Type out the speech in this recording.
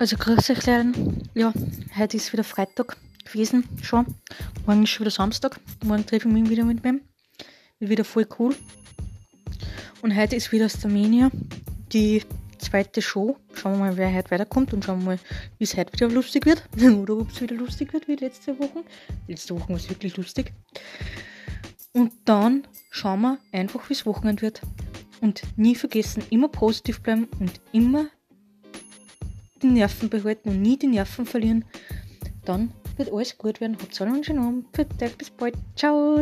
Also grüß euch lernen. Ja, heute ist wieder Freitag gewesen schon. Morgen ist schon wieder Samstag. Morgen treffe ich mich wieder mit wem. Wird wieder voll cool. Und heute ist wieder Starmania, die zweite Show. Schauen wir mal, wer heute weiterkommt und schauen wir mal, wie es heute wieder lustig wird. Oder ob es wieder lustig wird wie letzte Woche. Letzte Woche war es wirklich lustig. Und dann schauen wir einfach, wie es Wochenende wird. Und nie vergessen, immer positiv bleiben und immer die Nerven behalten und nie die Nerven verlieren, dann wird alles gut werden. Habt einen schönen Abend. Bis bald. Ciao.